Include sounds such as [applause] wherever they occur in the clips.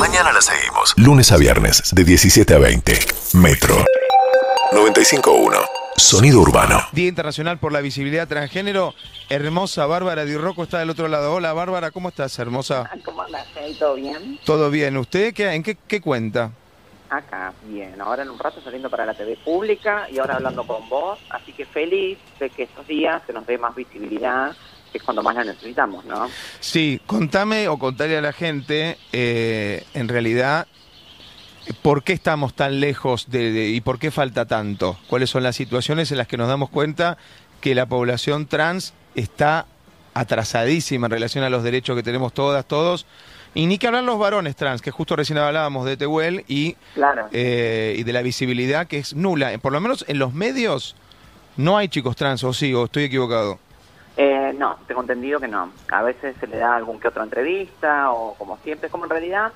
Mañana la seguimos. Lunes a viernes, de 17 a 20. Metro 95.1. Sonido urbano. Día Internacional por la Visibilidad Transgénero. Hermosa Bárbara Di Rocco está del otro lado. Hola Bárbara, ¿cómo estás, hermosa? ¿Cómo andas? ¿Todo bien? ¿Todo bien? ¿Usted qué, en qué, qué cuenta? Acá, bien. Ahora en un rato saliendo para la TV pública y ahora hablando con vos. Así que feliz de que estos días se nos dé más visibilidad, es cuando más la necesitamos, ¿no? Sí, contame o contale a la gente, eh, en realidad, ¿por qué estamos tan lejos de, de- y por qué falta tanto? ¿Cuáles son las situaciones en las que nos damos cuenta que la población trans está atrasadísima en relación a los derechos que tenemos todas, todos? Y ni que hablar los varones trans, que justo recién hablábamos de Tehuel y, Claro. eh, y de la visibilidad que es nula. Por lo menos en los medios no hay chicos trans, o sí, o estoy equivocado. Eh, no, tengo entendido que no. A veces se le da algún que otra entrevista o como siempre, como en realidad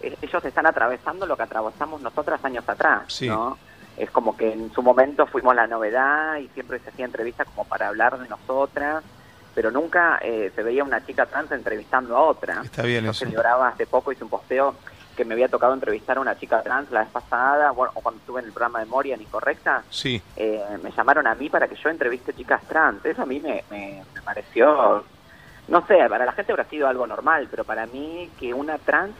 eh, ellos están atravesando lo que atravesamos nosotras años atrás, Sí. ¿no? Es como que en su momento fuimos la novedad y siempre se hacía entrevista como para hablar de nosotras, pero nunca eh, se veía una chica trans entrevistando a otra. Está bien Yo eso. celebraba hace poco, hice un posteo que me había tocado entrevistar a una chica trans la vez pasada, bueno, o cuando estuve en el programa de Morian Incorrecta, Sí. eh, me llamaron a mí para que yo entreviste chicas trans. Eso a mí me, me, me pareció, no sé, para la gente habrá sido algo normal, pero para mí que una trans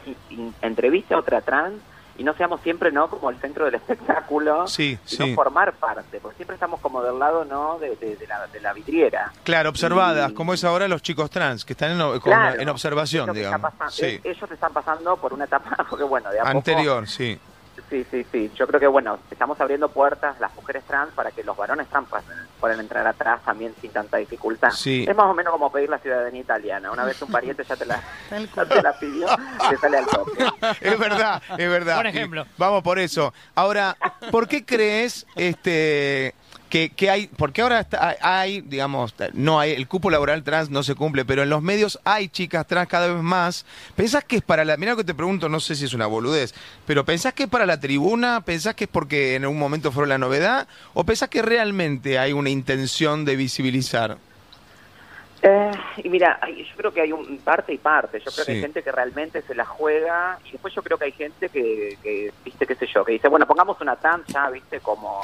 entreviste a otra trans y no seamos siempre no como el centro del espectáculo, Sí, sino sí. formar parte, porque siempre estamos como del lado no de, de- de la, de la vidriera. Claro, observadas, Y- como es ahora los chicos trans, que están en, Claro, observación, digamos. Sí. Ellos están pasando por una etapa, [laughs] porque bueno, de a poco- Anterior, sí. Sí, sí, sí. Yo creo que, bueno, estamos abriendo puertas las mujeres trans para que los varones trans puedan, puedan entrar atrás también sin tanta dificultad. Sí. Es más o menos como pedir la ciudadanía italiana. Una vez un pariente ya te la, [laughs] ya te la pidió, te sale al toque. [laughs] Es verdad, es verdad. Por ejemplo. Y Vamos por eso. Ahora, ¿por qué crees este que, que hay, porque ahora está- hay, hay, digamos, no hay, el cupo laboral trans no se cumple, pero en los medios hay chicas trans cada vez más. ¿Pensás que es para la, mira lo que te pregunto, no sé si es una boludez, pero ¿pensás que es para la tribuna? ¿Pensás que es porque en algún momento fueron la novedad? ¿O pensás que realmente hay una intención de visibilizar? Eh, y mira, hay- yo creo que hay un parte y parte. Yo creo que hay gente que realmente se la juega y después yo creo que hay gente que, que, viste, qué sé yo, que dice, bueno, pongamos una trans ya, viste, como,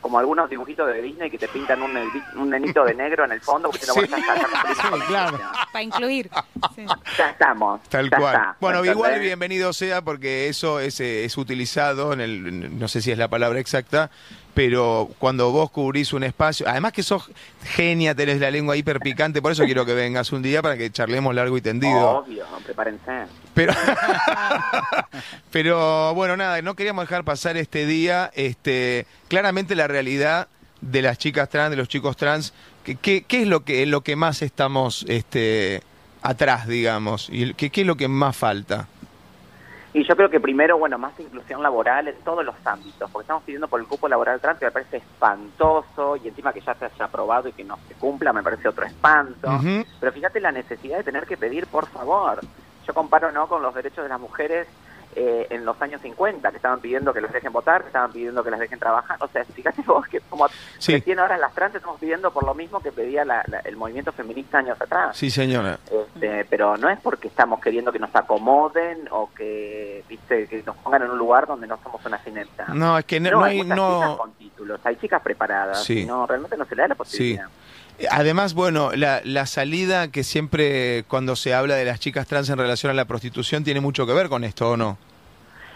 como algunos dibujitos de Disney que te pintan un, un nenito de negro en el fondo, porque no, Sí. está, ya cumplimos con la claro. Para incluir. Sí. Ya estamos. Tal ya cual. está, bueno, ¿me igual bienvenido sea porque eso es, eh, es utilizado en el, no sé si es la palabra exacta, pero cuando vos cubrís un espacio, además que sos genia, tenés la lengua hiper picante, por eso quiero que vengas un día para que charlemos largo y tendido. Obvio, prepárense. Pero, [laughs] pero bueno, nada, no queríamos dejar pasar este día. Este, claramente la realidad de las chicas trans, de los chicos trans, ¿qué, qué, qué es lo que, lo que más estamos este, atrás, digamos? ¿Y qué, qué es lo que más falta? Y yo creo que primero, bueno, más inclusión laboral en todos los ámbitos, porque estamos pidiendo por el cupo laboral trans que me parece espantoso y encima que ya se haya aprobado y que no se cumpla me parece otro espanto. Pero fíjate la necesidad de tener que pedir, por favor. Yo comparo no con los derechos de las mujeres eh, en los años 50, que estaban pidiendo que las dejen votar, que estaban pidiendo que las dejen trabajar. O sea, fíjate [laughs] vos que como Sí. recién ahora las trans estamos pidiendo por lo mismo que pedía la- la- el movimiento feminista años atrás. Sí, señora. Este, pero no es porque estamos queriendo que nos acomoden o que viste que nos pongan en un lugar donde no somos una fineta. No, es que no, no hay... No... hay chicas preparadas, Sí. y no, realmente no se le da la posibilidad. Además, bueno, la, la salida que siempre cuando se habla de las chicas trans en relación a la prostitución tiene mucho que ver con esto, ¿o no?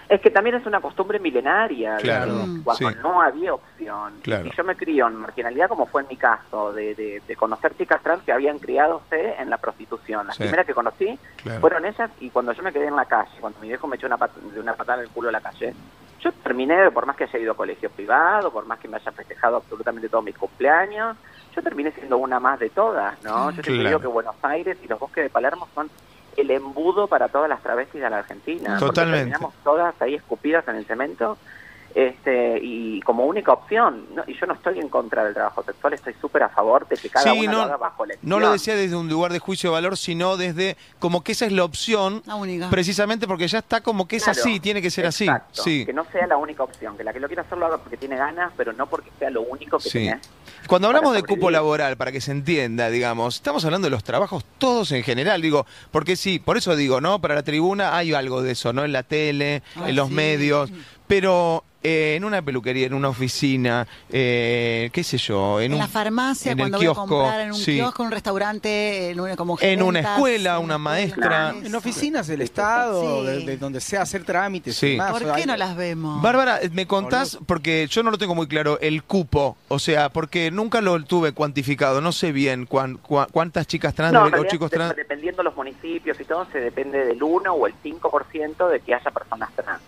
Es que también es una costumbre milenaria, Claro, Mm. cuando sí. no había opción. Claro. Y yo me crió en marginalidad, como fue en mi caso, de, de, de conocer chicas trans que habían criadose en la prostitución. Las Sí. primeras que conocí Claro. fueron ellas y cuando yo me quedé en la calle, cuando mi viejo me echó una, pat- de una patada en el culo a la calle, yo terminé, por más que haya ido a colegio privado, por más que me haya festejado absolutamente todos mis cumpleaños, yo terminé siendo una más de todas, ¿no? Yo siempre Claro. digo que Buenos Aires y los bosques de Palermo son el embudo para todas las travestis de la Argentina. porque Totalmente. terminamos todas ahí escupidas en el cemento este, y como única opción, ¿no? y yo no estoy en contra del trabajo sexual, estoy súper a favor de que cada Sí, uno no, lo haga bajo elección. no lo decía desde un lugar de juicio de valor, sino desde como que esa es la opción, La única. precisamente porque ya está como que es Claro, así, tiene que ser exacto, así. Sí. Que no sea la única opción, que la que lo quiera hacer lo haga porque tiene ganas, pero no porque sea lo único que Sí. tenés. Cuando hablamos de cupo laboral, para que se entienda, digamos, estamos hablando de los trabajos todos en general, digo, porque sí, por eso digo, ¿no? Para la tribuna hay algo de eso, ¿no? En la tele, Ah, en los sí. medios, pero eh, en una peluquería, en una oficina, eh, qué sé yo, en, En, un, la farmacia, en el cuando kiosco, voy a comprar, en un sí. kiosco, en un restaurante, en una, como En una escuela, una maestra. eso. En oficinas del Estado, Sí. de, de donde sea hacer trámites Sí. y. ¿Por qué no las vemos? Bárbara, me contás, porque yo no lo tengo muy claro, el cupo, o sea, porque nunca lo tuve cuantificado, no sé bien cuán- cuá- cuántas chicas trans No, o realidad, chicos trans. dependiendo de los municipios y todo, se depende del 1 o el 5% de que haya personas trans.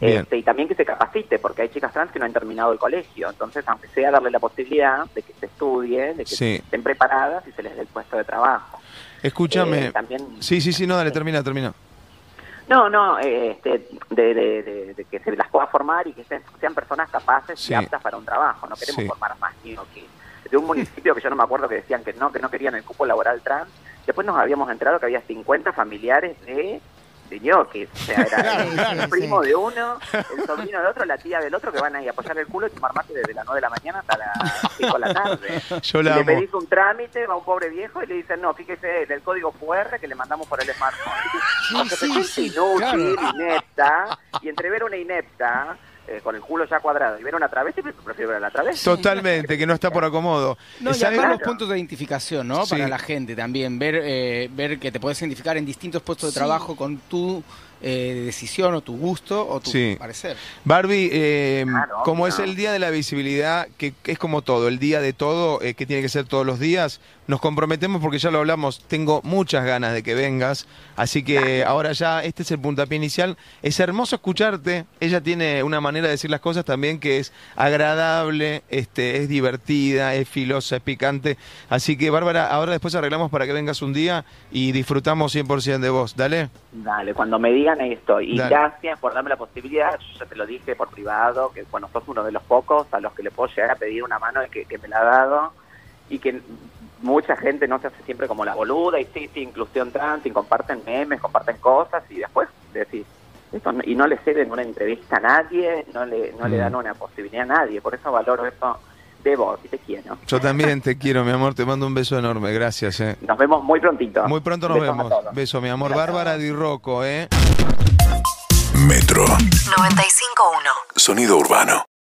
Este, y también que se capacite, porque hay chicas trans que no han terminado el colegio. Entonces, aunque sea darle la posibilidad de que se estudie, de que Sí. estén preparadas y se les dé el puesto de trabajo. Escúchame. Eh, también- Sí, sí, sí, no, dale, termina, termina. No, no, eh, este, de, de- de- de que se las pueda formar y que sean, sean personas capaces Sí. y aptas para un trabajo. No queremos Sí. formar más niños que de un municipio que yo no me acuerdo que decían que no, que no querían el cupo laboral trans. Después nos habíamos enterado que había 50 familiares de de ñoquis. O sea, era [laughs] Claro, el, claro, el primo sí. de uno, el sobrino de otro, la tía del otro, que van ahí a apoyar el culo y tomar mate desde las 9 de la mañana hasta las 5 de la tarde. [laughs] Yo Y le pedís un trámite, va un pobre viejo y le dicen, no, fíjese en el código QR que le mandamos por el smartphone. O sea, sí, sí, inútil, inepta, y entre ver una inepta, eh, con el culo ya cuadrado, y ver una travesti, prefiero ver a la travesti. Totalmente, que no está por acomodo. No, y los puntos de identificación, ¿no? Sí. Para la gente también, ver eh, ver que te puedes identificar en distintos puestos de Sí. trabajo con tu eh, decisión o tu gusto o tu Sí. parecer. Barbie, eh, Claro, como es el día de la visibilidad, que, que es como todo, el día de todo, eh, que tiene que ser todos los días, nos comprometemos porque ya lo hablamos, tengo muchas ganas de que vengas, así que ahora ya este es el puntapié inicial. Es hermoso escucharte, ella tiene una manera de decir las cosas también que es agradable, este, es divertida, es filosa, es picante, así que Bárbara, ahora después arreglamos para que vengas un día y disfrutamos 100% de vos, dale. Dale, cuando me digan estoy. Y Dale. gracias por darme la posibilidad, yo ya te lo dije por privado, que bueno, sos uno de los pocos a los que le puedo llegar a pedir una mano y que, que me la ha dado, y que mucha gente no se hace siempre como la boluda, y sí, sí, inclusión trans, y comparten memes, comparten cosas, y después decís, esto no- y no le ceden una entrevista a nadie, no le, no le Mm. dan una posibilidad a nadie, por eso valoro eso de vos y te quiero. Yo también te quiero, mi amor, te mando un beso enorme, gracias. Eh. Nos vemos muy prontito. Muy pronto nos Besos vemos. Beso, mi amor. Bárbara Di Rocco, ¿eh? Metro. 95.1. Sonido urbano.